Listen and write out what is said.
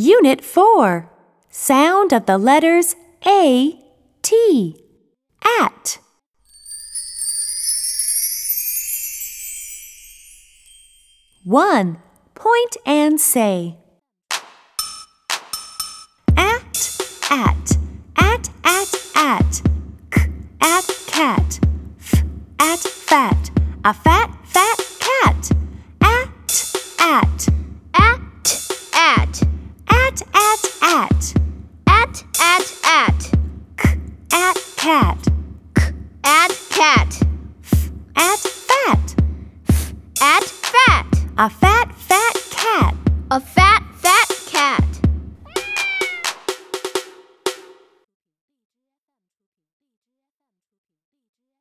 Unit 4 Sound of the letters A, T. At. One. Point and say. At, at, at, at, at. K, at, cat. F, at, fat. A fat, fat cat. At, at at at. At at at. K at cat. K at cat. F at fat. F at fat. A fat fat cat. A fat